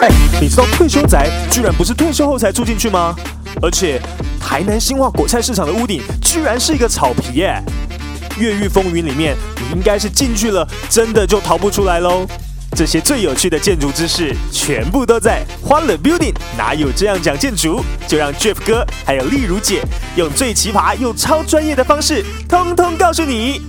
哎，你知道退休宅居然不是退休后才住进去吗？而且台南新化果菜市场的屋顶居然是一个草皮耶！越狱风云里面，你应该是进去了，真的就逃不出来喽。这些最有趣的建筑知识，全部都在欢乐 Building。哪有这样讲建筑？就让 Jeff 哥还有丽如姐用最奇葩又超专业的方式，通通告诉你。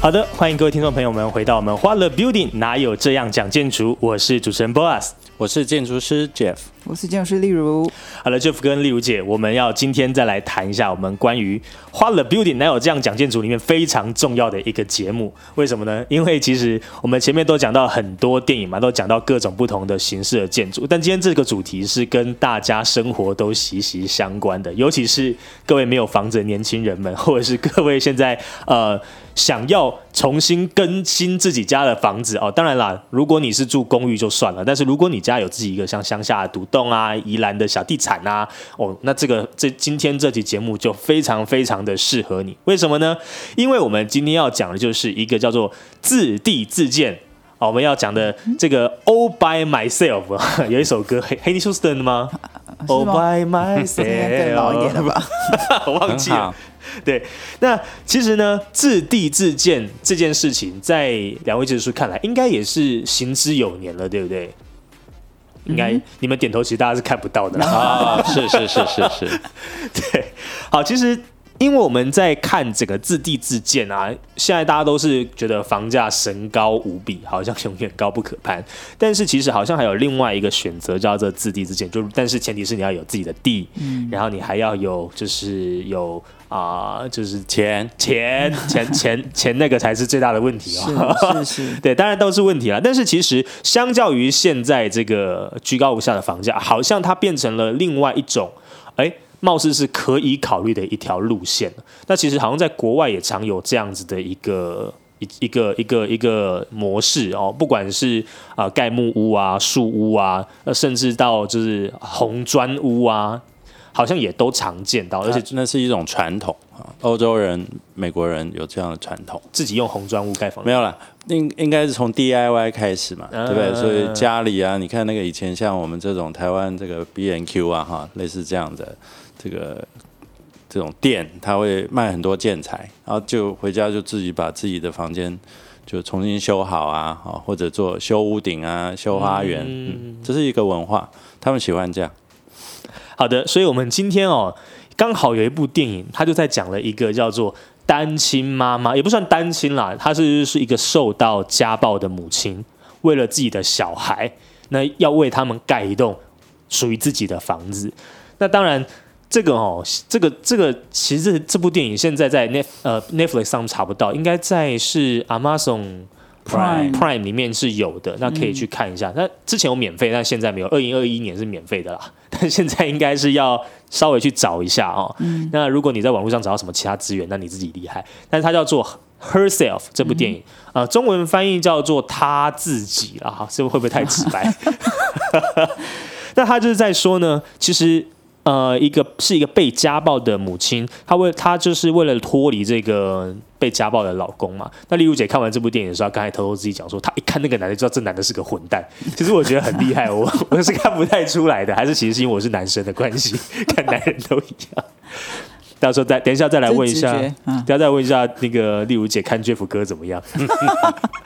好的，欢迎各位听众朋友们回到我们欢乐 Building。哪有这样讲建筑？我是主持人 Boas。我是建筑师 Jeff，我是建筑师例如。好了，Jeff 跟例如姐，我们要今天再来谈一下我们关于花了 Building 哪有这样讲建筑里面非常重要的一个节目。为什么呢？因为其实我们前面都讲到很多电影嘛，都讲到各种不同的形式的建筑，但今天这个主题是跟大家生活都息息相关的，尤其是各位没有房子的年轻人们，或者是各位现在呃。想要重新更新自己家的房子哦，当然啦，如果你是住公寓就算了，但是如果你家有自己一个像乡下的独栋啊、宜兰的小地产啊，哦，那这个这今天这期节目就非常非常的适合你。为什么呢？因为我们今天要讲的就是一个叫做自地自建哦，我们要讲的这个 All by myself 有一首歌，黑黑尼休斯顿的吗？All by myself，老一点了吧？我 忘记了。对，那其实呢，自地自建这件事情，在两位建筑师看来，应该也是行之有年了，对不对？应该你们点头，其实大家是看不到的 啊。是是是是是，对。好，其实因为我们在看整个自地自建啊，现在大家都是觉得房价神高无比，好像永远高不可攀。但是其实好像还有另外一个选择，叫做自地自建，就但是前提是你要有自己的地，嗯，然后你还要有就是有。啊，就是钱钱钱钱钱，那个才是最大的问题啊！是 是，对，当然都是问题了。但是其实，相较于现在这个居高不下的房价，好像它变成了另外一种，哎，貌似是可以考虑的一条路线。那其实好像在国外也常有这样子的一个一一个一个一个模式哦，不管是啊盖木屋啊、树屋啊，甚至到就是红砖屋啊。好像也都常见到，而且那是一种传统啊。欧洲人、美国人有这样的传统，自己用红砖屋盖房。没有了，应应该是从 DIY 开始嘛，对不对？所以家里啊，你看那个以前像我们这种台湾这个 B N Q 啊，哈，类似这样的这个这种店，他会卖很多建材，然后就回家就自己把自己的房间就重新修好啊，啊，或者做修屋顶啊、修花园，嗯，这是一个文化，他们喜欢这样。好的，所以我们今天哦，刚好有一部电影，他就在讲了一个叫做单亲妈妈，也不算单亲啦，她是是一个受到家暴的母亲，为了自己的小孩，那要为他们盖一栋属于自己的房子。那当然，这个哦，这个这个其实这部电影现在在 net 呃 Netflix 上查不到，应该在是 Amazon。Prime Prime 里面是有的，那可以去看一下。那之前有免费，但现在没有。二零二一年是免费的啦，但现在应该是要稍微去找一下哦。那如果你在网络上找到什么其他资源，那你自己厉害。但是它叫做 Herself 这部电影啊，中文翻译叫做他自己了哈，这会不会太直白？那他就是在说呢，其实。呃，一个是一个被家暴的母亲，她为她就是为了脱离这个被家暴的老公嘛。那丽如姐看完这部电影的时候，刚才偷偷自己讲说，她一看那个男的，就知道这男的是个混蛋。其实我觉得很厉害，我 我是看不太出来的，还是其实是因为我是男生的关系，看男人都一样。到时候再等一下再来问一下，等下再问一下那个丽如姐看 Jeff 哥怎么样？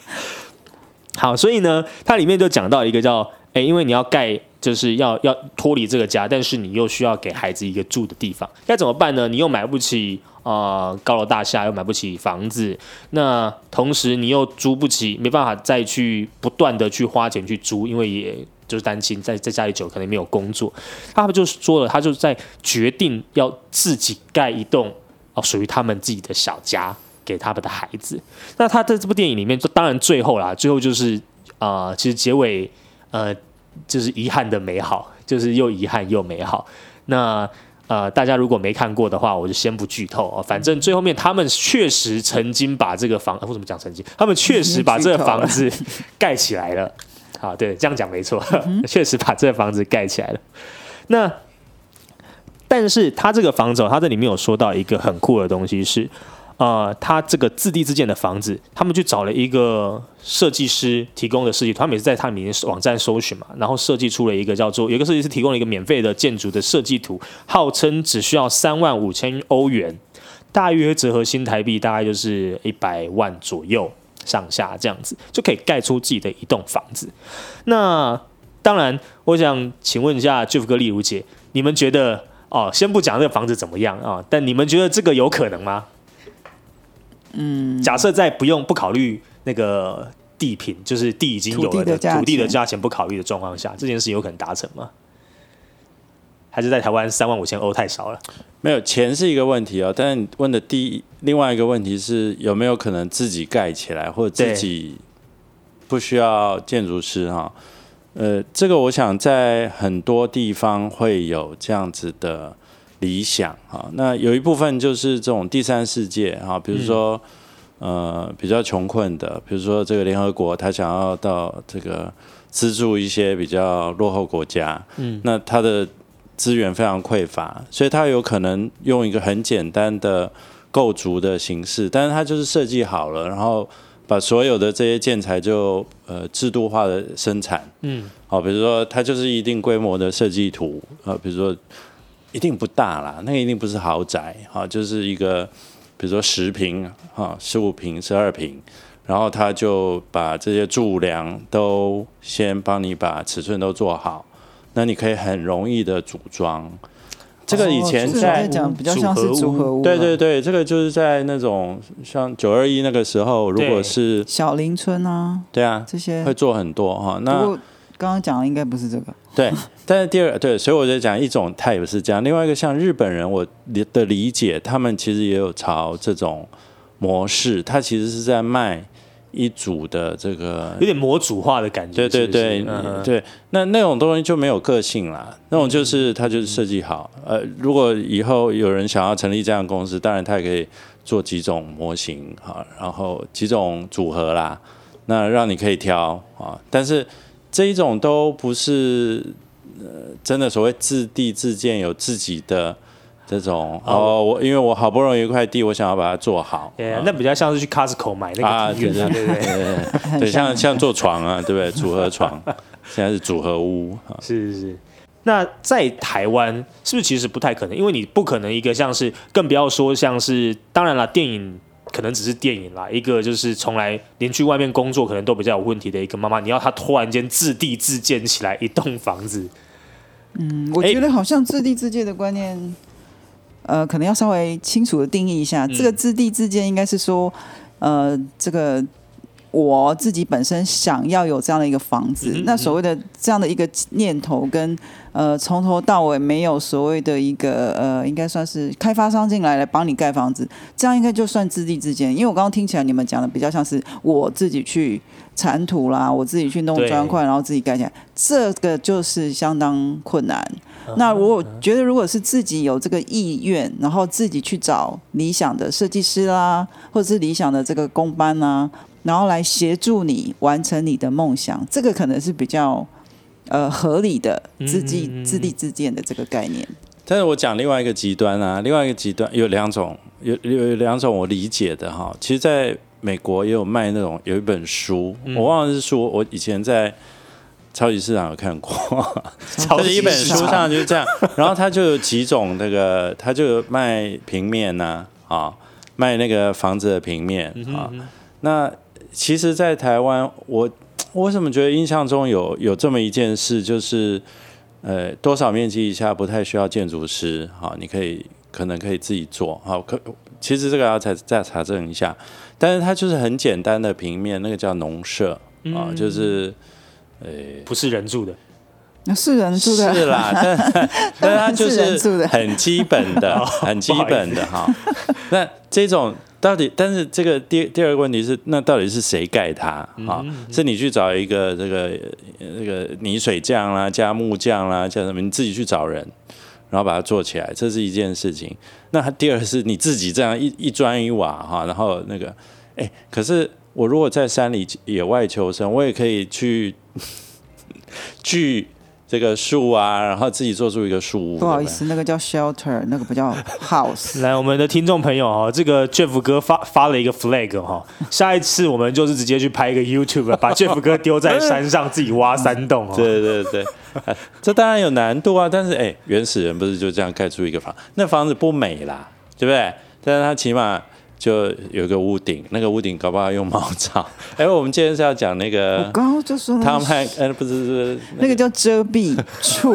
好，所以呢，它里面就讲到一个叫哎，因为你要盖。就是要要脱离这个家，但是你又需要给孩子一个住的地方，该怎么办呢？你又买不起啊高楼大厦，又买不起房子，那同时你又租不起，没办法再去不断的去花钱去租，因为也就是单亲，在在家里久可能没有工作，他们就是说了，他就在决定要自己盖一栋哦属于他们自己的小家给他们的孩子。那他在这部电影里面，就当然最后啦，最后就是啊，其实结尾呃。就是遗憾的美好，就是又遗憾又美好。那呃，大家如果没看过的话，我就先不剧透啊。反正最后面他们确实曾经把这个房，为什么讲曾经？他们确实把这个房子盖起来了。好，对，这样讲没错，确实把这个房子盖起来了。那。但是他这个房子、哦，他这里面有说到一个很酷的东西是，呃，他这个自地自建的房子，他们去找了一个设计师提供的设计图，他每次在他们里面网站搜寻嘛，然后设计出了一个叫做有个设计师提供了一个免费的建筑的设计图，号称只需要三万五千欧元，大约折合新台币大概就是一百万左右上下这样子，就可以盖出自己的一栋房子。那当然，我想请问一下 Jeff 哥、丽如姐，你们觉得哦，先不讲这个房子怎么样啊、但你们觉得这个有可能吗？嗯，假设在不用不考虑那个地品，就是地已经有了的土地的价钱不考虑的状况下，这件事有可能达成吗？还是在台湾三万五千欧太少了？没有钱是一个问题哦，但是你问的第一另外一个问题是有没有可能自己盖起来，或者自己不需要建筑师哈？呃，这个我想在很多地方会有这样子的理想啊。那有一部分就是这种第三世界啊，比如说、呃比较穷困的，比如说这个联合国他想要到这个资助一些比较落后国家，嗯，那他的资源非常匮乏，所以他有可能用一个很简单的构筑的形式，但是他就是设计好了，然后把所有的这些建材就呃制度化的生产，嗯，好，比如说它就是一定规模的设计图，啊，比如说一定不大啦，那个一定不是豪宅，哈，就是一个比如说十平哈、十五平、十二平，然后他就把这些柱梁都先帮你把尺寸都做好，那你可以很容易的组装。这个以前是在在讲比较像是组合屋，对对，对，这个就是在那种像九二一那个时候，如果是小林村啊对啊，这些会，做很多哈。不那过刚刚讲的应该不是这个，对，但是第二对，所以我在讲一种 type 是这样，另外一个像日本人，我理的理解，他们其实也有朝这种模式，他其实是在卖一组的这个有点模组化的感觉。对对对是是嗯对，那那种东西就没有个性啦，那种就是他就是设计好。呃，如果以后有人想要成立这样的公司，当然他也可以做几种模型哈，然后几种组合啦，那让你可以挑啊。但是这一种都不是呃真的所谓自地自建有自己的。这种哦，我因为我好不容易有一块地，我想要把它做好。那比较像是去 Costco 买那啊，个啊，对对对对对，对很对，像 像做床啊，对不对？组合床，现在是组合屋啊。是是是。那在台湾是不是其实不太可能？因为你不可能一个像是，更不要说像是，当然了，电影可能只是电影啦。一个就是从来连去外面工作可能都比较有问题的一个妈妈，你要她突然间自地自建起来一栋房子，嗯，我哎觉得好像自地自建的观念，呃，可能要稍微清楚的定义一下。嗯这个自地自建应该是说，呃，这个我自己本身想要有这样的一个房子，那所谓的这样的一个念头跟呃从头到尾没有所谓的一个呃，应该算是开发商进来来帮你盖房子，这样应该就算自地自建。因为我刚刚听起来你们讲的比较像是我自己去铲土啦，我自己去弄砖块，然后自己盖起来，这个就是相当困难。嗯那我觉得，如果是自己有这个意愿，然后自己去找理想的设计师啦，或者是理想的这个工班啦，然后来协助你完成你的梦想，这个可能是比较呃合理的自己嗯嗯嗯自立自建的这个概念。但是我讲另外一个极端啊，另外一个极端有两种，有有有两种我理解的哈。其实在美国也有卖那种有一本书，我忘了是书，我以前在超级市场有看过，超就是一本级书上就是这样，然后它就有几种那个，它就有卖平面呐啊卖那个房子的平面啊。那其实，在台湾，我 我为什么觉得印象中有有这么一件事，就是呃多少面积以下不太需要建筑师，好，你可以可能可以自己做，好，可其实这个要再再查证一下，但是它就是很简单的平面，那个叫农舍啊，就是。呃，不是人住的，那是人住的，是啦，但但是它就是很基本的，很基本的 哈。那这种到底，但是这个第第二个问题是，那到底是谁盖它啊？是你去找一个这个这个泥水匠啦，加木匠啦，叫什么？你自己去找人，然后把它做起来，这是一件事情。那它第二是你自己这样一一砖一瓦哈，然后那个，哎，可是我如果在山里野外求生，我也可以去 锯这个树啊，然后自己做出一个树屋。不好意思，那个叫 shelter，那个不叫 house。来，我们的听众朋友哈，这个 Jeff 哥发发了一个 flag 哈，下一次我们就是直接去拍一个 YouTube，把 Jeff 哥丢在山上自己挖山洞哦。对对对，这当然有难度啊，但是哎，原始人不是就这样盖出一个房？那房子不美啦，对不对？但是他起码。就有个屋顶，那个屋顶搞不好用茅草。哎，我们今天是要讲那个，我刚刚就说他们还呃不是是那个叫遮蔽处，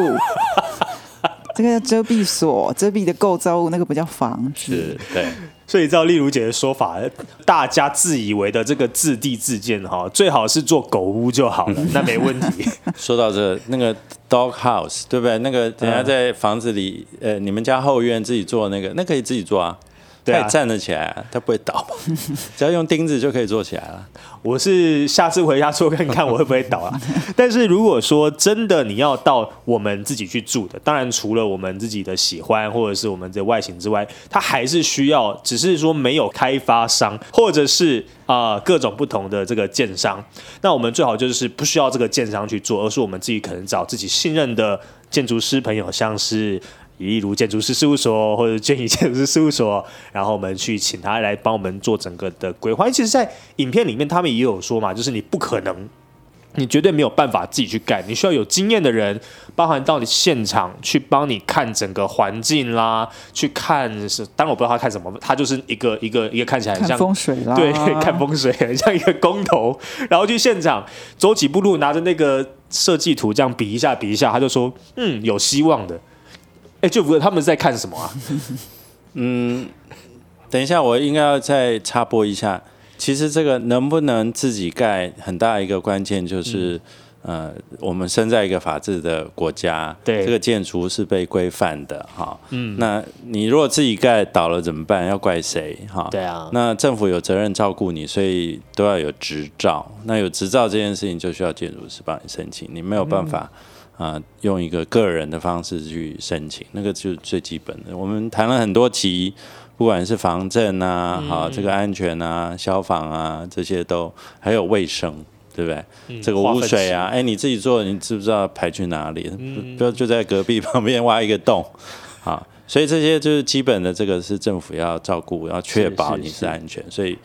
这个叫遮蔽所，遮蔽的构造物，那个不叫房子。对，所以照丽如姐的说法，大家自以为的这个自地自建哈，最好是做狗屋就好了，那没问题。说到这，那个 dog house 对不对？那个人家在房子里，呃，你们家后院自己做那个，那可以自己做啊。它站得起来啊，它不会倒，只要用钉子就可以做起来了。我是下次回家做看看我会不会倒啊。但是如果说真的你要到我们自己去住的，当然除了我们自己的喜欢或者是我们的外形之外，它还是需要，只是说没有开发商或者是啊各种不同的这个建商。那我们最好就是不需要这个建商去做，而是我们自己可能找自己信任的建筑师朋友，像是。例如建筑师事务所或者建议建筑师事务所，然后我们去请他来帮我们做整个的规划。其实，在影片里面他们也有说嘛，就是你不可能，你绝对没有办法自己去盖，你需要有经验的人，包含到你现场去帮你看整个环境啦，去看是，当然我不知道他看什么，他就是一个一个一个看起来很像风水啦，对，看风水，很像一个工头，然后去现场走几步路，拿着那个设计图这样比一下比一下，他就说，嗯，有希望的。哎，就不他们在看什么啊？嗯，等一下，我应该要再插播一下。其实这个能不能自己盖，很大一个关键就是，呃，我们生在一个法治的国家，对这个建筑是被规范的，哈。嗯，那你如果自己盖倒了怎么办？要怪谁？哈，对啊。那政府有责任照顾你，所以都要有执照。那有执照这件事情，就需要建筑师帮你申请，你没有办法。啊，用一个个人的方式去申请，那个就是最基本的。我们谈了很多集，不管是防震啊，好这个安全啊、消防啊这些都，还有卫生，对不对？这个污水啊，哎，你自己做，你知不知道排去哪里？不要就在隔壁旁边挖一个洞，啊，所以这些就是基本的，这个是政府要照顾，要确保你是安全。所以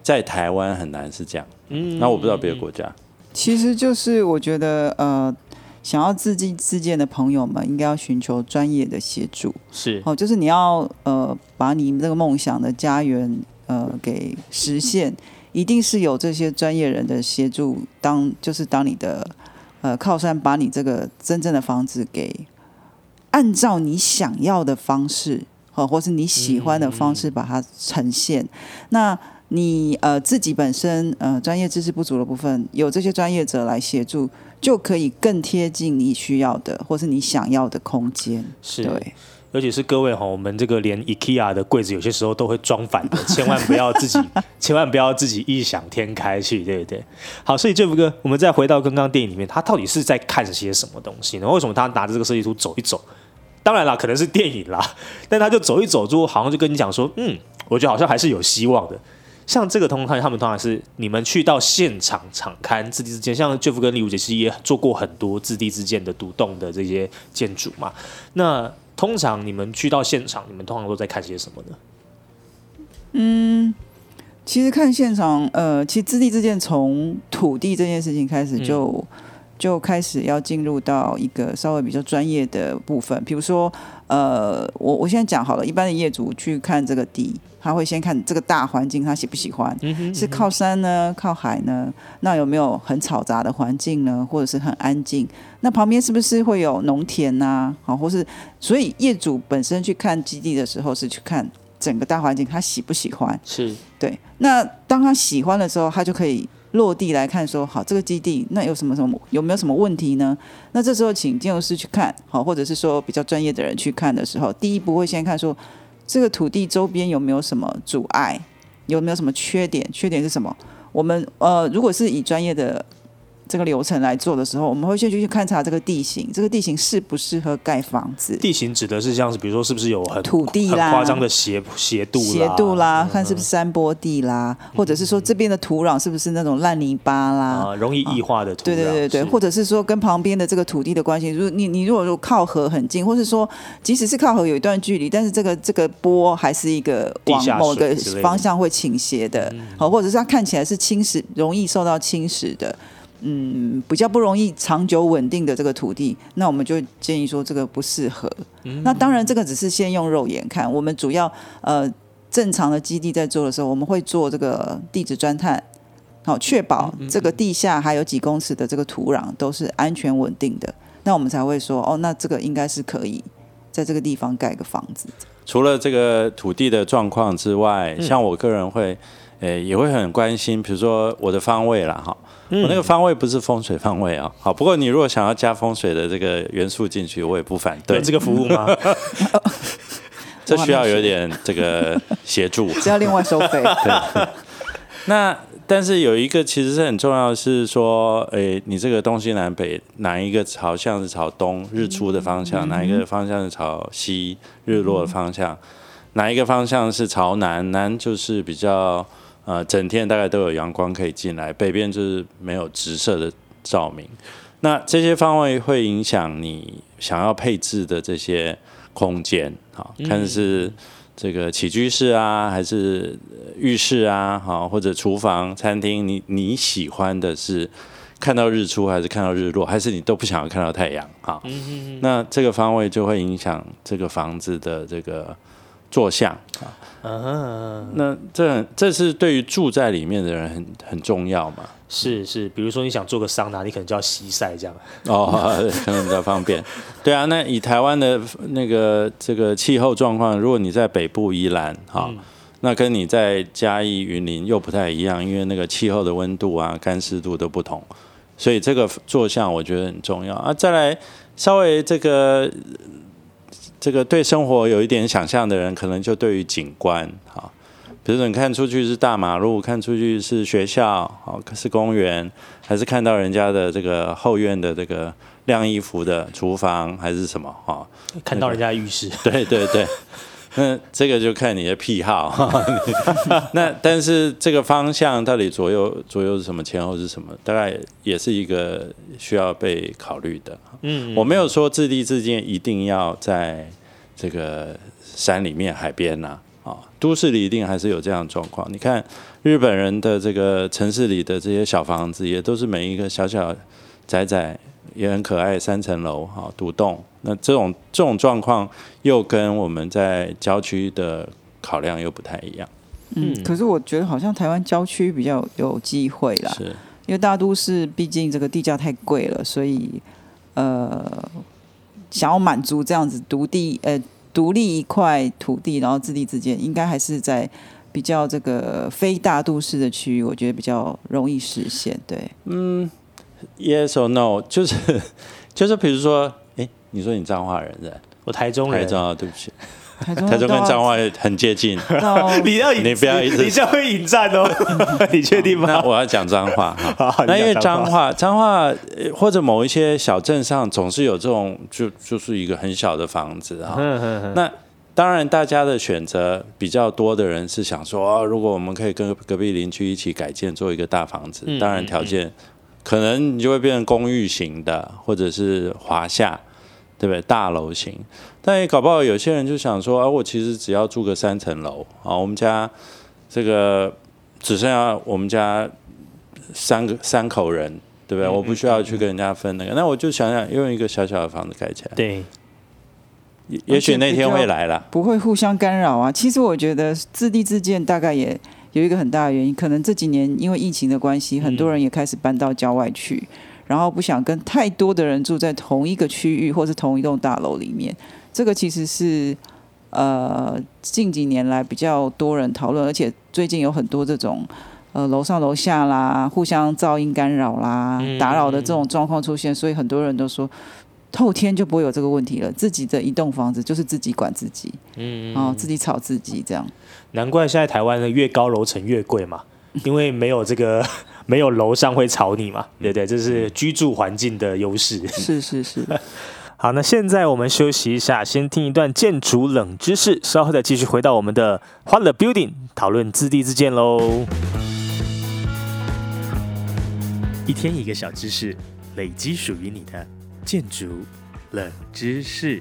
在台湾很难是这样。嗯，那我不知道别的国家，其实就是我觉得呃。想要自己自建的朋友们，应该要寻求专业的协助。是哦，就是你要呃，把你这个梦想的家园呃给实现，一定是有这些专业人的协助，当就是当你的呃靠山，把你这个真正的房子给按照你想要的方式，哦，或是你喜欢的方式把它呈现。那你呃自己本身呃专业知识不足的部分，有这些专业者来协助。就可以更贴近你需要的，或是你想要的空间。是对，尤其是各位哈，我们这个连 IKEA 的柜子有些时候都会装反的，千万不要自己，千万不要自己异想天开去，对不对？好，所以 Jeff 哥，我们再回到刚刚电影里面，他到底是在看些什么东西呢？为什么他拿着这个设计图走一走？当然啦，可能是电影啦，但他就走一走之后，好像就跟你讲说，嗯，我觉得好像还是有希望的。像这个通常他们通常是你们去到现场场刊自地之间，像 Jeff 跟李武杰其实也做过很多自地之间的独栋的这些建筑嘛。那通常你们去到现场，你们通常都在看些什么呢？嗯，其实看现场，呃，其实自地之间从土地这件事情开始就就开始要进入到一个稍微比较专业的部分，比如说，呃，我我现在讲好了，一般的业主去看这个地。他会先看这个大环境，他喜不喜欢？是靠山呢，靠海呢？那有没有很嘈杂的环境呢？或者是很安静？那旁边是不是会有农田呐？好，或是所以业主本身去看基地的时候，是去看整个大环境，他喜不喜欢？是对。那当他喜欢的时候，他就可以落地来看，说好这个基地那有什么什么有没有什么问题呢？那这时候请建筑师去看好，或者是说比较专业的人去看的时候，第一步会先看说。这个土地周边有没有什么阻碍？有没有什么缺点？缺点是什么？我们呃，如果是以专业的这个流程来做的时候，我们会先去勘察这个地形，这个地形适不适合盖房子。地形指的是像是比如说是不是有很土地啦很夸张的斜斜度斜度啦，看是不是山坡地啦，或者是说这边的土壤是不是那种烂泥巴啦，啊，容易异化的土壤。对对对对，或者是说跟旁边的这个土地的关系，如果你你如果说靠河很近，或是说即使是靠河有一段距离，但是这个这个波还是一个往某个方向会倾斜的，好、或者是它看起来是侵蚀，容易受到侵蚀的。嗯，比较不容易长久稳定的这个土地，那我们就建议说这个不适合。那当然，这个只是先用肉眼看，我们主要呃正常的基地在做的时候，我们会做这个地质钻探，好，确保这个地下还有几公尺的这个土壤都是安全稳定的，那我们才会说哦，那这个应该是可以在这个地方盖个房子。除了这个土地的状况之外，嗯像我个人会，呃，也会很关心，比如说我的方位啦，哈，嗯我那个方位不是风水方位啊，好，不过你如果想要加风水的这个元素进去，我也不反对有，这个服务吗？这需要有点这个协助。需要另外收费。对那但是有一个其实是很重要的是说，诶，你这个东西南北哪一个朝向是朝东日出的方向，哪一个方向是朝西日落的方向，哪一个方向是朝南？南就是比较呃整天大概都有阳光可以进来，北边就是没有直射的照明。那这些方位会影响你想要配置的这些空间，好，看是这个起居室啊，还是呃浴室啊，好，或者厨房、餐厅，你你喜欢的是看到日出还是看到日落，还是你都不想要看到太阳？好，那这个方位就会影响这个房子的这个坐向啊。嗯，那这这是对于住在里面的人很很重要嘛？是是，比如说你想做个桑拿，你可能就要西晒这样。哦，可 能比较方便。对啊，那以台湾的那个这个气候状况，如果你在北部宜兰，哈、那跟你在嘉义云林又不太一样，因为那个气候的温度啊、干湿度都不同，所以这个坐向我觉得很重要啊。再来，稍微这个这个对生活有一点想象的人，可能就对于景观哈。比如说，你看出去是大马路，看出去是学校，好是公园，还是看到人家的这个后院的这个晾衣服的厨房，还是什么哈？看到人家浴室，对对对，那这个就看你的癖好。那但是这个方向到底左右左右是什么，前后是什么，大概也是一个需要被考虑的。嗯，我没有说自立自建一定要在这个山里面、海边呐、啊，都市里一定还是有这样的状况。你看日本人的这个城市里的这些小房子，也都是每一个小小窄窄，也很可爱，三层楼哈，独栋。那这种这种状况，又跟我们在郊区的考量又不太一样。嗯，可是我觉得好像台湾郊区比较有机会啦，是，因为大都市毕竟这个地价太贵了，所以呃，想要满足这样子独地呃独立一块土地，然后自立自建，应该还是在比较这个非大都市的区域，我觉得比较容易实现。对，嗯 Yes or no？就是 就是，比如说，哎，你说你彰化人是吧？我台中人，台中啊，对不起，台中 台中跟到彰化很接近。你要引你不要一直你这样会引战哦，你确定吗？那我要讲彰化哈。那因为你讲彰化，彰化呃或者某一些小镇上，总是有这种就就是一个很小的房子啊。那当然，大家的选择比较多的人是想说，哦，如果我们可以跟隔壁邻居一起改建做一个大房子，嗯当然条件可能你就会变成公寓型的，或者是华夏，对不对？大楼型。但也搞不好有些人就想说，啊，我其实只要住个三层楼啊，我们家这个只剩下我们家三个三口人，对不对？嗯我不需要去跟人家分那个，那我就想想用一个小小的房子盖起来，对，也也许那天会来了。不会互相干扰啊。其实我觉得自立自建大概也有一个很大的原因，可能这几年因为疫情的关系，很多人也开始搬到郊外去，然后不想跟太多的人住在同一个区域或是同一栋大楼里面。这个其实是呃近几年来比较多人讨论，而且最近有很多这种。呃，楼上楼下啦，互相噪音干扰啦、嗯打扰的这种状况出现，所以很多人都说，后天就不会有这个问题了。自己的一栋房子就是自己管自己，嗯，哦，自己炒自己这样。难怪现在台湾的越高楼层越贵嘛，因为没有这个没有楼上会吵你嘛，对不对？这是居住环境的优势。是是是。好，那现在我们休息一下，先听一段建筑冷知识，稍后再继续回到我们的欢乐 Building 讨论自地自建喽。一天一个小知识，累积属于你的建筑冷知识。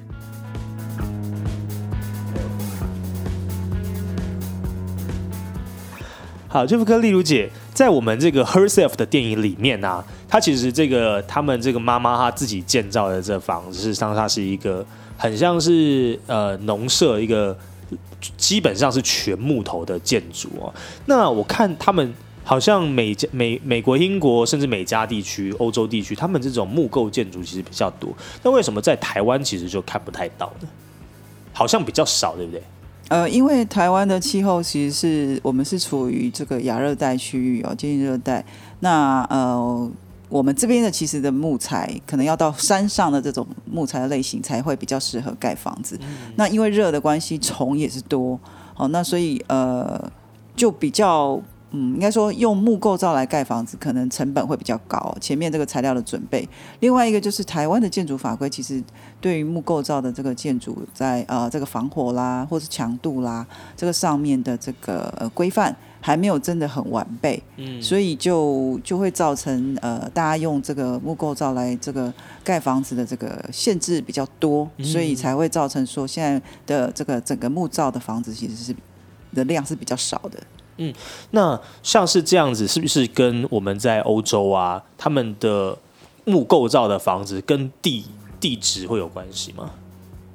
好，这副歌丽如姐在我们这个 Herself 的电影里面呢。他其实这个他们这个妈妈她自己建造的这房子，事实上它是一个很像是呃农舍，一个基本上是全木头的建筑哦。那我看他们好像美美美国、英国甚至美加地区、欧洲地区，他们这种木构建筑其实比较多。那为什么在台湾其实就看不太到呢？好像比较少，对不对？呃，因为台湾的气候其实是我们是处于这个亚热带区域哦，接近热带。那呃。我们这边的其实的木材，可能要到山上的这种木材的类型才会比较适合盖房子。那因为热的关系，虫也是多，哦，那所以呃，就比较嗯，应该说用木构造来盖房子，可能成本会比较高。前面这个材料的准备，另外一个就是台湾的建筑法规，其实对于木构造的这个建筑，在呃这个防火啦，或是强度啦，这个上面的这个呃规范。还没有真的很完备，嗯，所以就就会造成呃，大家用这个木构造来这个盖房子的这个限制比较多，所以才会造成说现在的这个整个木造的房子其实是的量是比较少的。嗯，那像是这样子，是不是跟我们在欧洲啊，他们的木构造的房子跟地地质会有关系吗？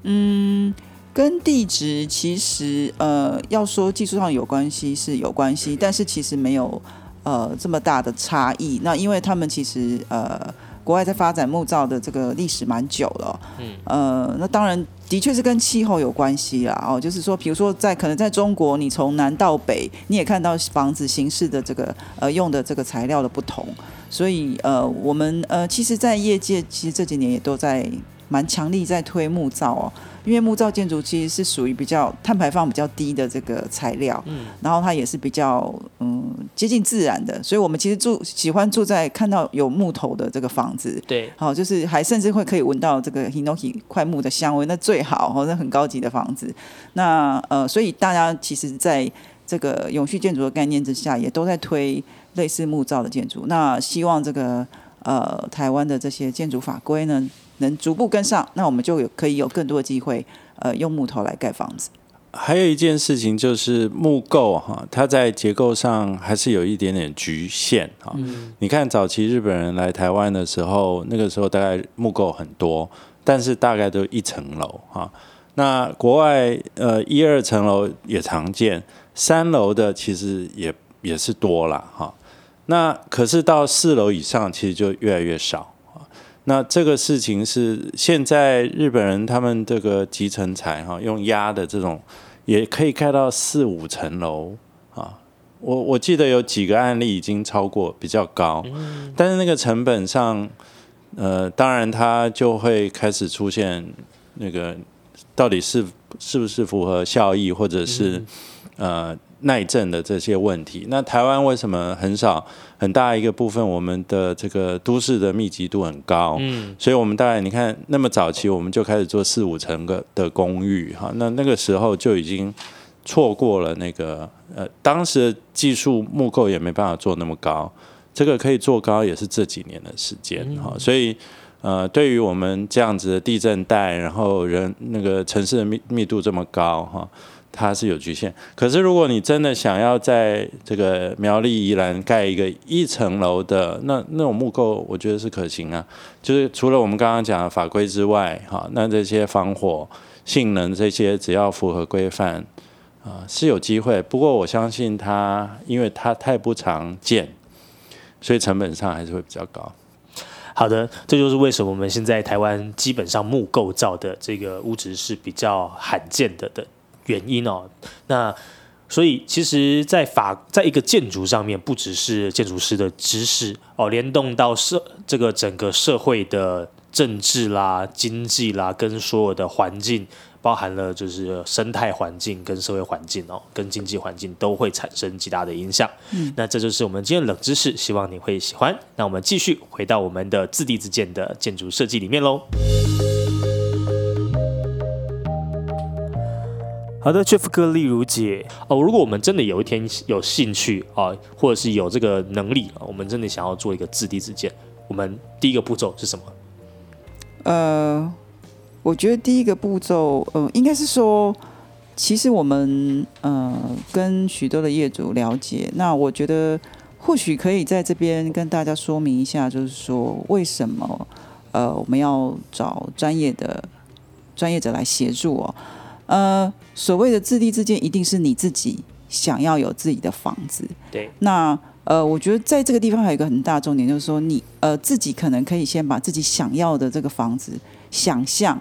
嗯。跟地质其实呃，要说技术上有关系是有关系，但是其实没有呃这么大的差异。那因为他们其实呃，国外在发展木造的这个历史蛮久了，嗯，呃，那当然的确是跟气候有关系啦。哦，就是说，比如说在可能在中国，你从南到北，你也看到房子形式的这个呃用的这个材料的不同，所以呃，我们呃，其实，在业界其实这几年也都在蛮强力在推木造哦。因为木造建筑其实是属于比较碳排放比较低的这个材料，嗯，然后它也是比较嗯接近自然的，所以我们其实住喜欢住在看到有木头的这个房子，对，好，就是还甚至会可以闻到这个 hinoki 块木的香味，那最好，哦，那很高级的房子。那呃，所以大家其实在这个永续建筑的概念之下，也都在推类似木造的建筑。那希望这个呃台湾的这些建筑法规呢。能逐步跟上，那我们就有可以有更多的机会，呃，用木头来盖房子。还有一件事情就是木构哈，它在结构上还是有一点点局限哈。你看早期日本人来台湾的时候，那个时候大概木构很多，但是大概都一层楼哈。那国外呃一二层楼也常见，三楼的其实也也是多了哈。那可是到四楼以上，其实就越来越少。那这个事情是现在日本人他们这个集成材哈，用压的这种也可以盖到四五层楼啊。我我记得有几个案例已经超过比较高，但是那个成本上，呃，当然它就会开始出现那个到底是是不是符合效益，或者是呃。耐震的这些问题，那台湾为什么很少很大一个部分？我们的这个都市的密集度很高，嗯，所以我们大概你看那么早期我们就开始做四五层个的公寓哈，那那个时候就已经错过了那个呃，当时的技术木构也没办法做那么高，这个可以做高也是这几年的时间哈，所以呃，对于我们这样子的地震带，然后人那个城市的密密度这么高哈。它是有局限，可是如果你真的想要在这个苗栗宜兰盖一个一层楼的那那种木构，我觉得是可行啊。就是除了我们刚刚讲的法规之外，哈，那这些防火性能这些只要符合规范啊，是有机会。不过我相信它，因为它太不常见，所以成本上还是会比较高。好的，这就是为什么我们现在台湾基本上木构造的这个物质是比较罕见的的。原因哦，那所以其实，在法在一个建筑上面，不只是建筑师的知识哦，联动到社这个整个社会的政治啦、经济啦，跟所有的环境，包含了就是生态环境跟社会环境哦，跟经济环境都会产生极大的影响。嗯，那这就是我们今天的冷知识，希望你会喜欢。那我们继续回到我们的自地自建的建筑设计里面喽。好的，Jeff 哥，例如姐哦，如果我们真的有一天有兴趣啊，或者是有这个能力，我们真的想要做一个自地自建，我们第一个步骤是什么？呃，我觉得第一个步骤，呃，应该是说，其实我们呃跟许多的业主了解，那我觉得或许可以在这边跟大家说明一下，就是说为什么呃我们要找专业的专业者来协助哦。呃，所谓的自立自建，一定是你自己想要有自己的房子。对。那呃，我觉得在这个地方还有一个很大重点，就是说你呃自己可能可以先把自己想要的这个房子想象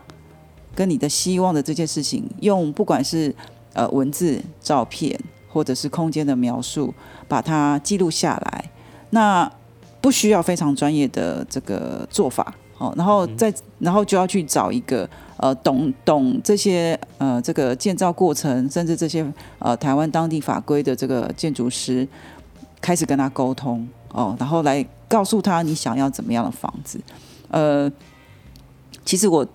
跟你的希望的这件事情，用不管是呃文字、照片或者是空间的描述，把它记录下来。那不需要非常专业的这个做法，好，然后再然后就要去找一个。呃，懂懂这些呃，这个建造过程，甚至这些呃，台湾当地法规的这个建筑师，开始跟他沟通哦，然后来告诉他你想要怎么样的房子。呃，其实我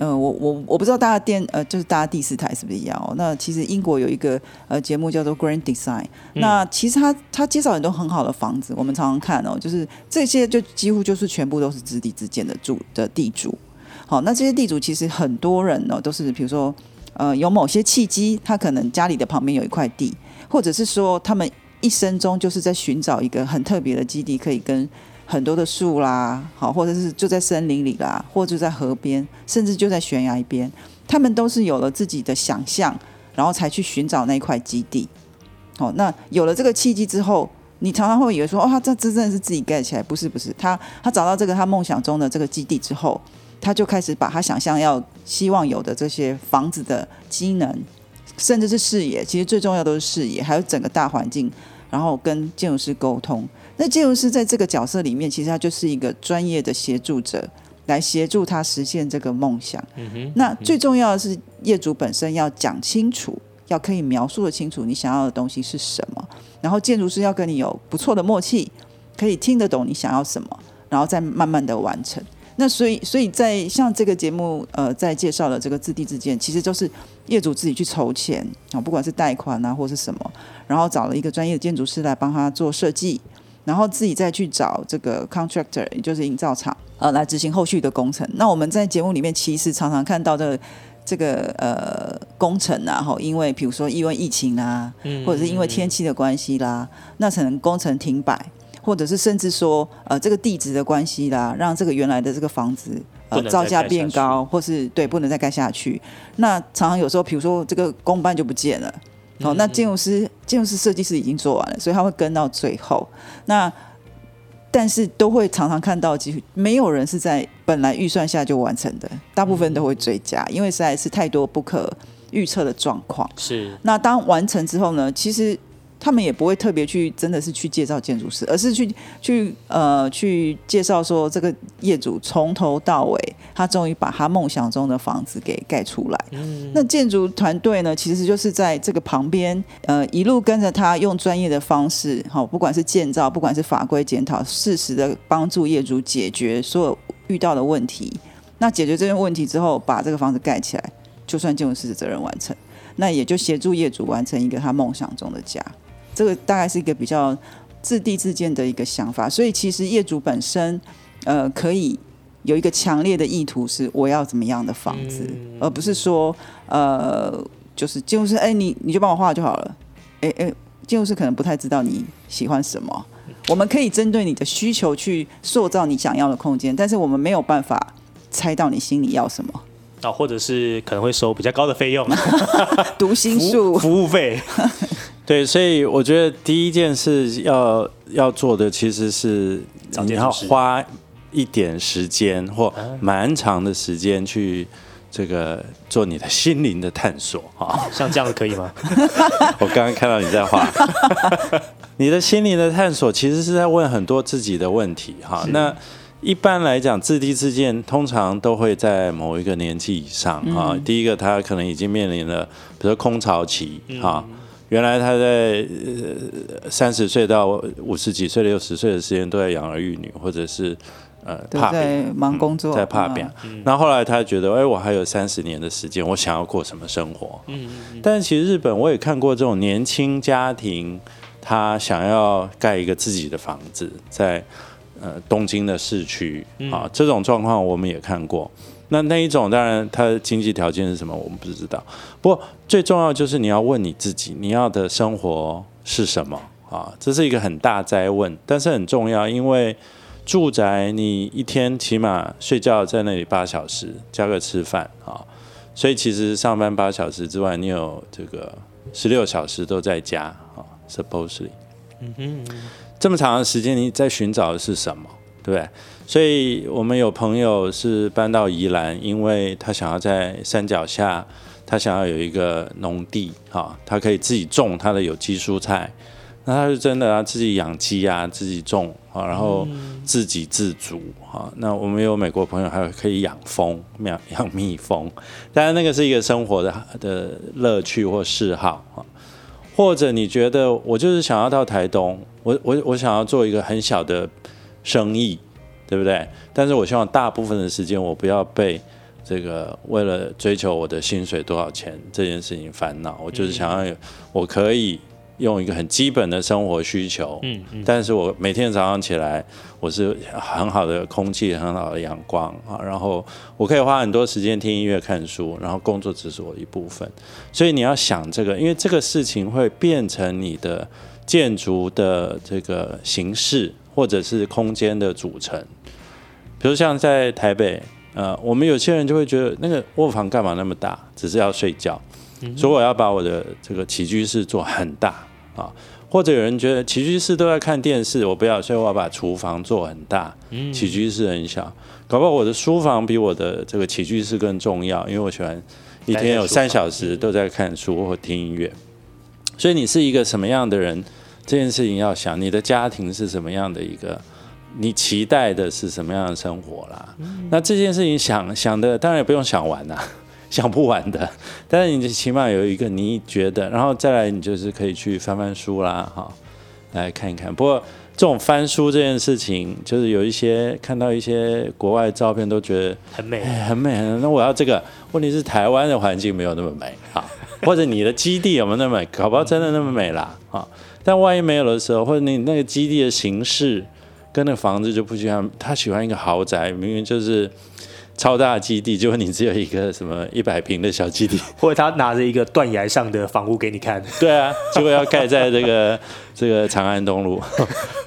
呃，我我我不知道大家电呃，就是大家第四台是不是一样哦？那其实英国有一个呃节目叫做 Grand Design，那其实他他介绍很多很好的房子，我们常常看哦，就是这些就几乎就是全部都是自地之间的住的地主。好，那这些地主其实很多人呢，都是比如说，呃，有某些契机，他可能家里的旁边有一块地，或者是说他们一生中就是在寻找一个很特别的基地，可以跟很多的树啦，好，或者是就在森林里啦，或者在河边，甚至就在悬崖边，他们都是有了自己的想象，然后才去寻找那块基地。好，那有了这个契机之后，你常常会以为说，哦，他这真的是自己盖起来？不是，不是，他他找到这个他梦想中的这个基地之后。他就开始把他想象要希望有的这些房子的机能，甚至是视野，其实最重要都是视野，还有整个大环境，然后跟建筑师沟通。那建筑师在这个角色里面，其实他就是一个专业的协助者，来协助他实现这个梦想。那最重要的是业主本身要讲清楚，要可以描述的清楚你想要的东西是什么，然后建筑师要跟你有不错的默契，可以听得懂你想要什么，然后再慢慢的完成。那所以，所以在像这个节目，呃，在介绍的这个自地自建，其实就是业主自己去筹钱啊，不管是贷款啊，或是什么，然后找了一个专业的建筑师来帮他做设计，然后自己再去找这个 contractor，也就是营造厂，呃，来执行后续的工程。那我们在节目里面其实常常看到的这个呃工程啊，哈，因为比如说因为疫情啊，或者是因为天气的关系啦，那可能工程停摆。或者是甚至说，呃，这个地质的关系啦，让这个原来的这个房子呃造价变高，或是对不能再盖下去。那常常有时候，比如说这个公办就不见了，好，那建筑师、建筑师、设计师已经做完了，所以他会跟到最后。那但是都会常常看到，其实没有人是在本来预算下就完成的，大部分都会追加，因为实在是太多不可预测的状况。是。那当完成之后呢？其实。他们也不会特别去，真的是去介绍建筑师，而是去去呃去介绍说这个业主从头到尾，他终于把他梦想中的房子给盖出来。那建筑团队呢，其实就是在这个旁边，呃，一路跟着他，用专业的方式，好，不管是建造，不管是法规检讨，适时的帮助业主解决所有遇到的问题。那解决这些问题之后，把这个房子盖起来，就算建筑师的责任完成，那也就协助业主完成一个他梦想中的家。这个大概是一个比较自地自建的一个想法，所以其实业主本身呃可以有一个强烈的意图是我要怎么样的房子，而不是说呃就是建筑师哎你你就帮我画就好了，哎哎建筑师可能不太知道你喜欢什么，我们可以针对你的需求去塑造你想要的空间，但是我们没有办法猜到你心里要什么。啊，或者是可能会收比较高的费用，读心术。服务费。对，所以我觉得第一件事要要做的其实是你要花一点时间或蛮长的时间去这个做你的心灵的探索啊，像这样子可以吗？我刚刚看到你在画，你的心灵的探索其实是在问很多自己的问题哈。那一般来讲，自地自建通常都会在某一个年纪以上啊。第一个，他可能已经面临了，比如说空巢期啊。原来他在三十岁到五十几岁、六十岁的时间都在养儿育女，或者是呃怕在、忙工作，在怕病。那后来他觉得，哎，我还有三十年的时间，我想要过什么生活？嗯嗯。但其实日本我也看过这种年轻家庭，他想要盖一个自己的房子，在。呃，东京的市区啊，这种状况我们也看过。那那一种，当然他的经济条件是什么，我们不知道。不过最重要就是你要问你自己，你要的生活是什么啊？这是一个很大灾问，但是很重要，因为住宅你一天起码睡觉在那里八小时，加个吃饭啊，所以其实上班八小时之外，你有这个十六小时都在家啊，supposedly。嗯哼。这么长的时间，你在寻找的是什么？对不对？所以我们有朋友是搬到宜兰，因为他想要在山脚下，他想要有一个农地，哈，他可以自己种他的有机蔬菜。那他是真的啊，自己养鸡啊，自己种啊，然后自给自足哈。那我们有美国朋友，还有可以养蜂，养 养蜜蜂。当然，那个是一个生活的的乐趣或嗜好哈。或者你觉得我就是想要到台东，我我我想要做一个很小的生意，对不对？但是我希望大部分的时间我不要被这个为了追求我的薪水多少钱这件事情烦恼。我就是想要有我可以。用一个很基本的生活需求，嗯嗯，但是我每天早上起来，我是很好的空气，很好的阳光啊，然后我可以花很多时间听音乐、看书，然后工作只是我一部分。所以你要想这个，因为这个事情会变成你的建筑的这个形式，或者是空间的组成。比如像在台北，呃，我们有些人就会觉得那个卧房干嘛那么大，只是要睡觉，所以我要把我的这个起居室做很大。啊，或者有人觉得起居室都在看电视，我不要，所以我要把厨房做很大，起居室很小。搞不好我的书房比我的这个起居室更重要，因为我喜欢一天有三小时都在看书或听音乐。所以你是一个什么样的人，这件事情要想，你的家庭是什么样的一个，你期待的是什么样的生活啦？那这件事情想想的，当然也不用想完呐。想不完的，但是你起码有一个你觉得，然后再来你就是可以去翻翻书啦，哈，来看一看。不过这种翻书这件事情，就是有一些看到一些国外照片都觉得很美，很美。那我要这个，问题是台湾的环境没有那么美啊，或者你的基地有没有那么美？搞不好真的那么美啦啊！但万一没有的时候，或者你那个基地的形式跟那房子就不一样，他喜欢一个豪宅，明明就是。超大基地，结果你只有一个什么一百平的小基地，或者他拿着一个断崖上的房屋给你看，对啊，结果要盖在这个 这个长安东路，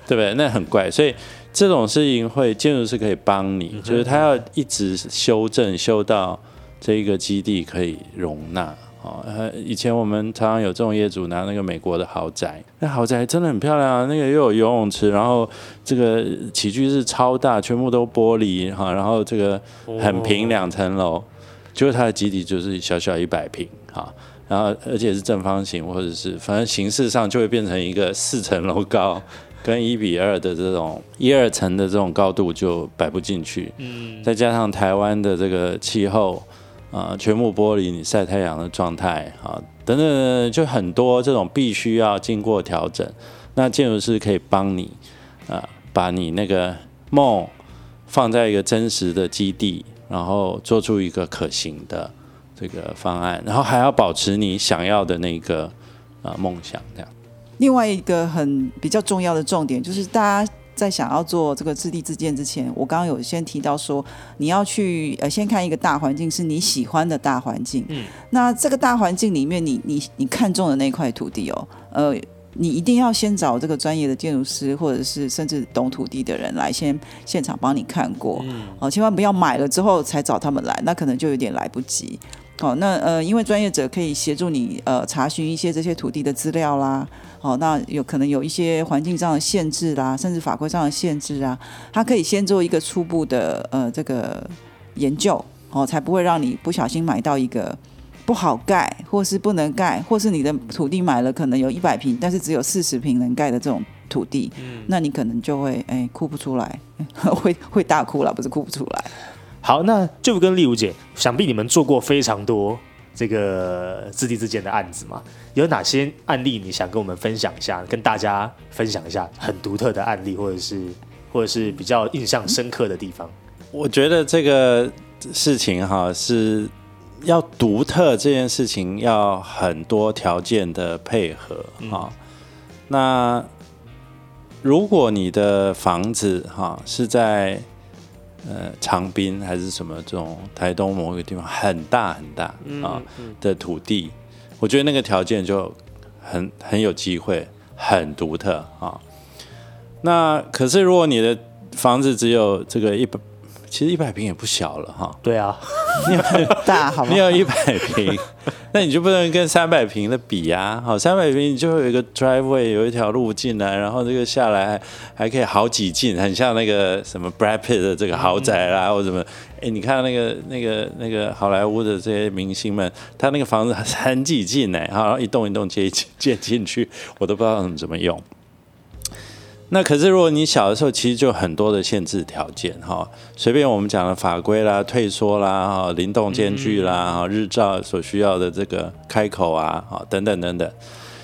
对不对？那很怪，所以这种事情会建筑师可以帮你，就是他要一直修正，修到这一个基地可以容纳。哦，以前我们常常有这种业主拿那个美国的豪宅，那豪宅真的很漂亮啊，那个又有游泳池，然后这个起居室超大，全部都玻璃哈，然后这个很平两层楼，结果它的基底就是小小一百平哈，然后而且是正方形或者是反正形式上就会变成一个四层楼高，跟一比二的这种一二层的这种高度就摆不进去，嗯，再加上台湾的这个气候。啊，全部玻璃，你晒太阳的状态啊，等等，就很多这种必须要经过调整。那建筑师可以帮你啊，把你那个梦放在一个真实的基地，然后做出一个可行的这个方案，然后还要保持你想要的那个啊梦想。这样，另外一个很比较重要的重点就是大家。在想要做这个自地自建之前，我刚刚有先提到说，你要去呃先看一个大环境是你喜欢的大环境。嗯，那这个大环境里面，你你你看中的那块土地哦，呃，你一定要先找这个专业的建筑师，或者是甚至懂土地的人来先现场帮你看过。嗯，哦，千万不要买了之后才找他们来，那可能就有点来不及。哦，那呃，因为专业者可以协助你呃查询一些这些土地的资料啦。哦，那有可能有一些环境上的限制啦，甚至法规上的限制啊，它可以先做一个初步的呃这个研究，哦，才不会让你不小心买到一个不好盖，或是不能盖，或是你的土地买了可能有一百平，但是只有四十平能盖的这种。土地，嗯那你可能就会哎哭不出来，会会大哭了，不是哭不出来。好，那就跟丽如姐，想必你们做过非常多这个自地自建的案子嘛？有哪些案例你想跟我们分享一下，跟大家分享一下很独特的案例，或者是 或者是比较印象深刻的地方？我觉得这个事情哈是要独特，这件事情要很多条件的配合哈。那如果你的房子哈是在呃长滨还是什么这种台东某一个地方很大很大啊的土地，我觉得那个条件就很很有机会，很独特啊。那可是如果你的房子只有这个一百。其实一百平也不小了哈。对啊，你很 大，好你有一百平，那你就不能跟三百平的比呀。好，三百平你就会有一个 driveway，有一条路进来，然后这个下来还可以好几进，很像那个什么 Brad Pitt 的这个豪宅啦，或什么。哎，你看那个那个那个好莱坞的这些明星们，他那个房子很几进呢，然后一栋一栋接接进去，我都不知道怎么用。那可是，如果你小的时候，其实就很多的限制条件哈，随便我们讲的法规啦、退缩啦、哈、灵动间距啦、哈、日照所需要的这个开口啊、哈等等等等，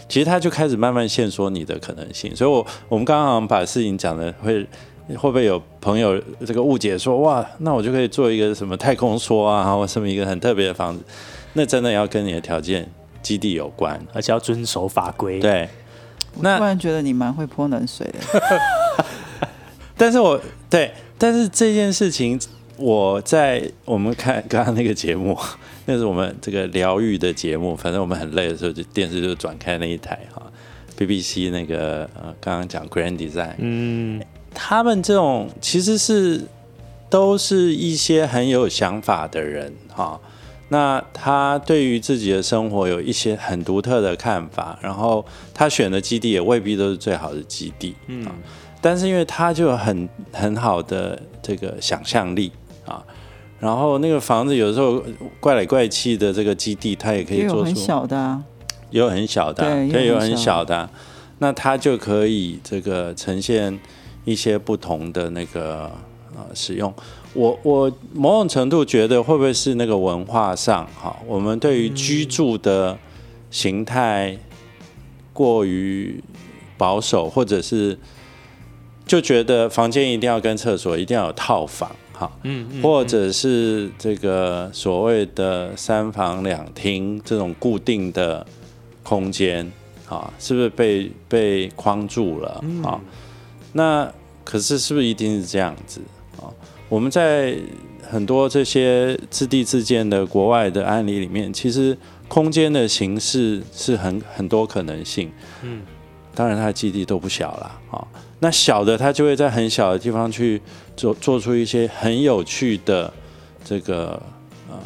其实它就开始慢慢限缩你的可能性。所以，我我们刚刚把事情讲的会会不会有朋友这个误解说，哇，那我就可以做一个什么太空梭啊，或什么一个很特别的房子？那真的要跟你的条件基地有关，而且要遵守法规。对。突然觉得你蛮会泼冷水的，但是我对，但是这件事情，我在我们看刚刚那个节目，那是我们这个疗愈的节目，反正我们很累的时候，就电视就转开那一台哈，BBC 那个呃，刚刚讲 Grand Design，嗯，他们这种其实是都是一些很有想法的人哈。那他对于自己的生活有一些很独特的看法，然后他选的基地也未必都是最好的基地，嗯，但是因为他就有很很好的这个想象力啊，然后那个房子有时候怪里怪气的这个基地，他也可以做出很小的，有很小的，对，有很小。的，那他就可以这个呈现一些不同的那个呃使用。我我某种程度觉得会不会是那个文化上哈，我们对于居住的形态过于保守，或者是就觉得房间一定要跟厕所一定要有套房哈，嗯，或者是这个所谓的三房两厅这种固定的空间啊，是不是被被框住了啊？那可是是不是一定是这样子？我们在很多这些自地自建的国外的案例里面，其实空间的形式是很很多可能性。嗯，当然它的基地都不小了啊。那小的它就会在很小的地方去做做出一些很有趣的这个呃，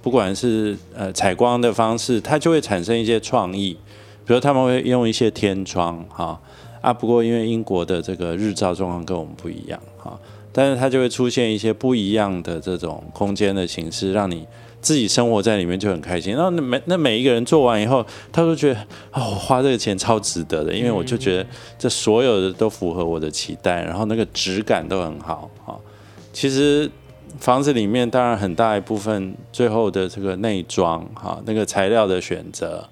不管是呃采光的方式，它就会产生一些创意。比如他们会用一些天窗哈啊，不过因为英国的这个日照状况跟我们不一样哈。但是它就会出现一些不一样的这种空间的形式，让你自己生活在里面就很开心。然后那每那每一个人做完以后，他都觉得啊，我花这个钱超值得的，因为我就觉得这所有的都符合我的期待，然后那个质感都很好啊。其实房子里面当然很大一部分最后的这个内装哈，那个材料的选择。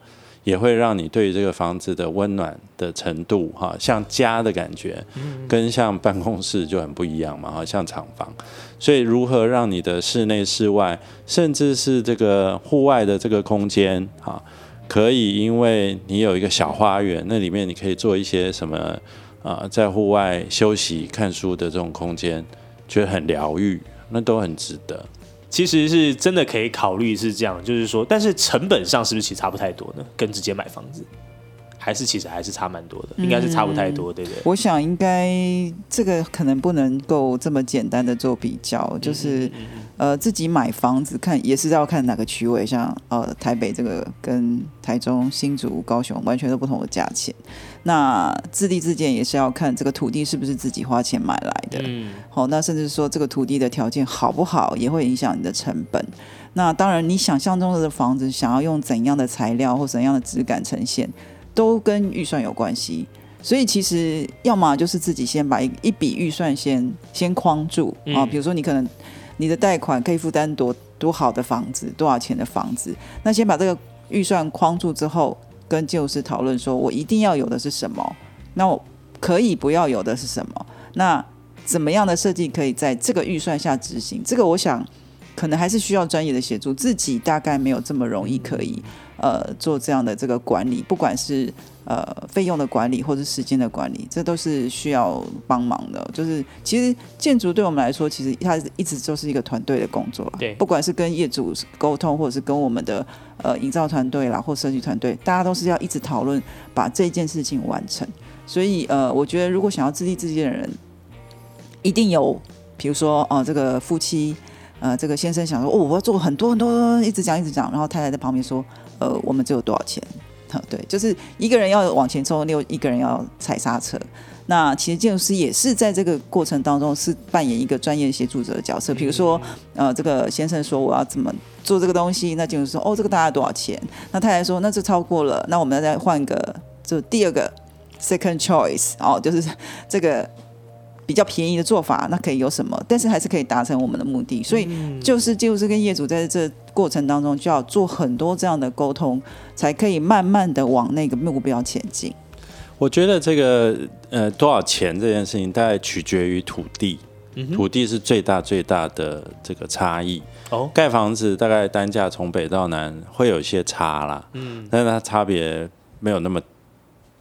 也会让你对这个房子的温暖的程度，哈，像家的感觉，跟像办公室就很不一样嘛，哈，像厂房。所以，如何让你的室内、室外，甚至是这个户外的这个空间，哈，可以因为你有一个小花园，那里面你可以做一些什么啊，在户外休息、看书的这种空间，觉得很疗愈，那都很值得。其实是真的可以考虑是这样，就是说，但是成本上是不是其实差不太多呢？跟直接买房子，还是其实还是差蛮多的，应该是差不太多，对不对？我想应该这个可能不能够这么简单的做比较，就是呃自己买房子看也是要看哪个区位，像呃台北这个跟台中、新竹、高雄完全都不同的价钱。那自地自建也是要看这个土地是不是自己花钱买来的，嗯，好，那甚至说这个土地的条件好不好，也会影响你的成本。那当然，你想象中的房子想要用怎样的材料或怎样的质感呈现，都跟预算有关系。所以其实要么就是自己先把一一笔预算先先框住啊，嗯比如说你可能你的贷款可以负担多多好的房子，多少钱的房子，那先把这个预算框住之后，跟建筑师讨论说我一定要有的是什么，那我可以不要有的是什么，那怎么样的设计可以在这个预算下执行？这个我想可能还是需要专业的协助，自己大概没有这么容易可以呃做这样的这个管理，不管是呃费用的管理或者时间的管理，这都是需要帮忙的。就是其实建筑对我们来说，其实它一直就是一个团队的工作啦对不管是跟业主沟通，或者是跟我们的呃营造团队啦或设计团队，大家都是要一直讨论把这件事情完成。所以呃，我觉得如果想要自立自己的人，一定有，比如说哦、呃这个夫妻。呃，这个先生想说，哦，我要做很多很多，一直讲一直讲，然后太太在旁边说，呃，我们只有多少钱？哈，对，就是一个人要往前冲，另一个人要踩刹车。那其实建筑师也是在这个过程当中是扮演一个专业协助者的角色。比如说，呃，这个先生说我要怎么做这个东西，那建筑师说，哦，这个大概多少钱？那太太说，那这超过了，那我们再换个，就第二个 second choice，哦，就是这个比较便宜的做法，那可以有什么？但是还是可以达成我们的目的。所以就是建筑师跟业主在这过程当中就要做很多这样的沟通，才可以慢慢的往那个目标前进。我觉得这个呃多少钱这件事情，大概取决于土地，土地是最大最大的这个差异。哦，盖房子大概单价从北到南会有一些差啦，嗯，但是它差别没有那么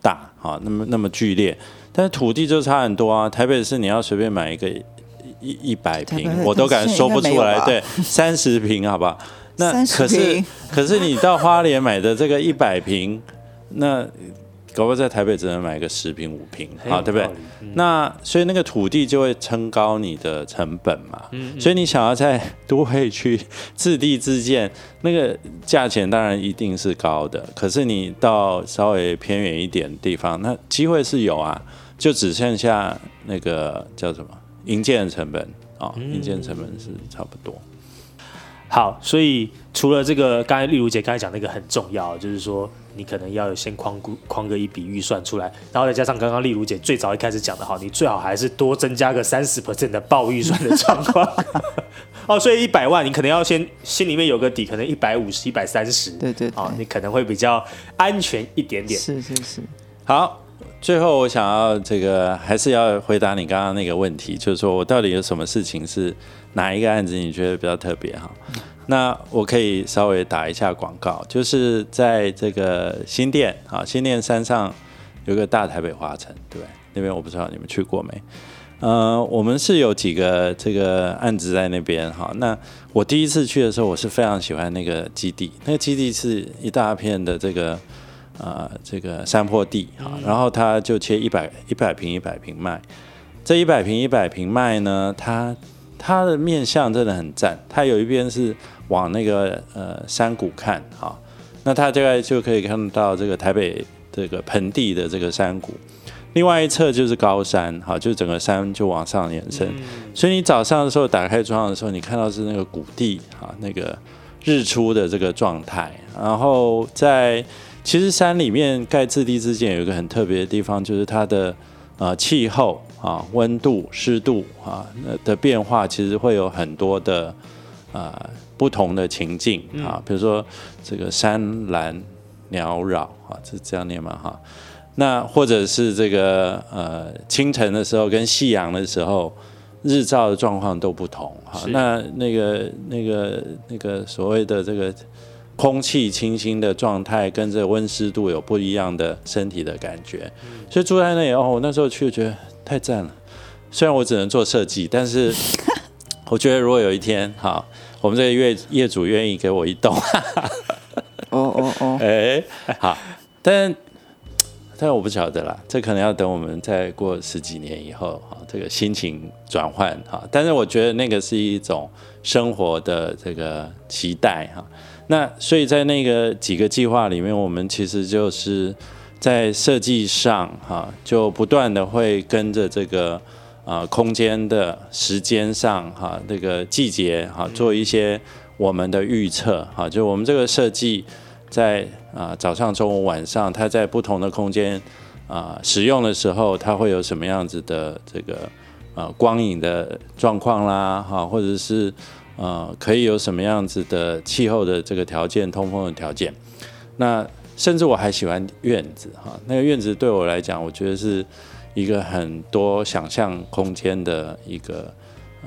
大，哈，那么那么剧烈。但是土地就差很多啊，台北市你要随便买一个一一一百平我都敢说不出来，对，三十平好吧？那可是 可是你到花莲买的这个一百平，那搞不好在台北只能买个十平五平，好，对不对？？那所以那个土地就会撑高你的成本嘛，所以你想要在都会区自地自建，那个价钱当然一定是高的。可是你到稍微偏远一点的地方，那机会是有啊，就只剩下那个叫什么营建成本啊，营建成本是差不多。好，所以除了这个，刚才丽如姐刚才讲那个很重要，就是说你可能要有先框估框个一笔预算出来，然后再加上刚刚丽如姐最早一开始讲的好，你最好还是多增加个三十 percent 的报预算的状况。哦，所以一百万你可能要先心里面有个底，可能一百五十、一百三十，对对对哦，你可能会比较安全一点点。是是是，好，最后我想要这个还是要回答你刚刚那个问题，就是说我到底有什么事情是哪一个案子你觉得比较特别哈？那我可以稍微打一下广告，就是在这个新店啊，新店山上有个大台北华城，对？那边我不知道你们去过没？呃，我们是有几个这个案子在那边哈。那我第一次去的时候，我是非常喜欢那个基地，那个基地是一大片的这个呃这个山坡地啊，然后它就切一百一百平一百平卖。这一百平一百平卖呢，它它的面相真的很赞，它有一边是往那个呃山谷看啊，那它大概就可以看到这个台北这个盆地的这个山谷。另外一侧就是高山，好，就整个山就往上延伸。所以你早上的时候打开窗的时候，你看到是那个谷地啊，那个日出的这个状态。然后在其实山里面盖自地之间有一个很特别的地方，就是它的呃气候啊、温度、湿度啊那的变化，其实会有很多的呃不同的情境啊，比如说这个山岚鸟扰啊，是这样念吗？哈。那或者是这个呃清晨的时候跟夕阳的时候，日照的状况都不同哈。是那那个那个那个所谓的这个空气清新的状态，跟这温湿度有不一样的身体的感觉。所以住在那里哦，我那时候去觉得太赞了。虽然我只能做设计，但是 我觉得如果有一天哈，我们这个业业主愿意给我一栋，哦哦哦，哎，好，但但我不晓得啦，这可能要等我们再过十几年以后，哈，这个心情转换哈。但是我觉得那个是一种生活的这个期待哈。那所以在那个几个计划里面，我们其实就是在设计上哈，就不断的会跟着这个啊空间的时间上哈，这个季节哈做一些我们的预测哈，就我们这个设计。在啊、早上、中午、晚上，它在不同的空间啊使用的时候，它会有什么样子的这个呃光影的状况啦，哈，或者是呃可以有什么样子的气候的这个条件、通风的条件。那甚至我还喜欢院子哈，那个院子对我来讲，我觉得是一个很多想象空间的一个。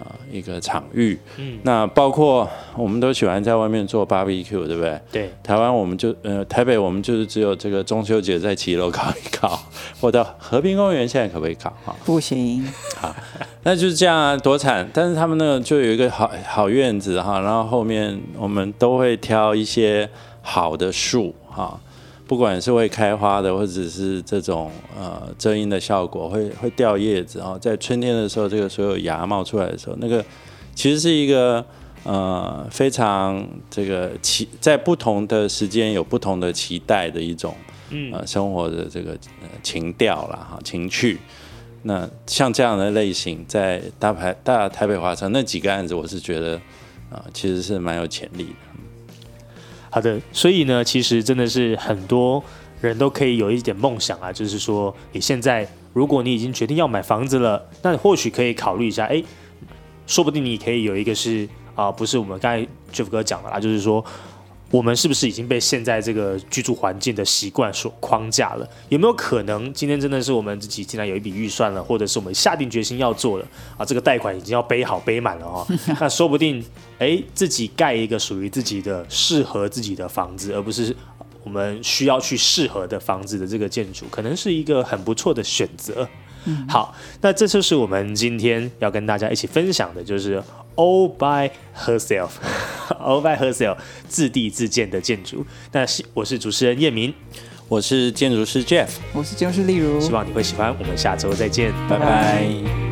啊，一个场域，嗯，那包括我们都喜欢在外面做 barbecue，对不对？对，台湾我们就呃，台北我们就是只有这个中秋节在骑楼烤一烤，或者和平公园现在可不可以烤？哈，不行，好，那就是这样啊，多惨！但是他们那个就有一个好好院子哈，然后后面我们都会挑一些好的树哈。不管是会开花的，或者是这种呃遮阴的效果，会会掉叶子啊，在春天的时候，这个所有芽冒出来的时候，那个其实是一个呃非常这个期，在不同的时间有不同的期待的一种呃生活的这个情调啦哈情趣。那像这样的类型，在大台大台北华城那几个案子，我是觉得啊其实是蛮有潜力的。好的，所以呢，其实真的是很多人都可以有一点梦想啊，就是说，你现在如果你已经决定要买房子了，那或许可以考虑一下，哎，说不定你可以有一个是啊，不是我们刚才 Jeff 哥讲的啊，就是说。我们是不是已经被现在这个居住环境的习惯所框架了？有没有可能今天真的是我们自己竟然有一笔预算了，或者是我们下定决心要做了啊？这个贷款已经要背好背满了哦，那说不定哎，自己盖一个属于自己的、适合自己的房子，而不是我们需要去适合的房子的这个建筑，可能是一个很不错的选择。好，那这就是我们今天要跟大家一起分享的，就是 All by herself，All by herself 自地自建的建筑。那我是主持人叶明，我是建筑师 Jeff，我是建筑师例如，希望你会喜欢。我们下周再见，拜拜。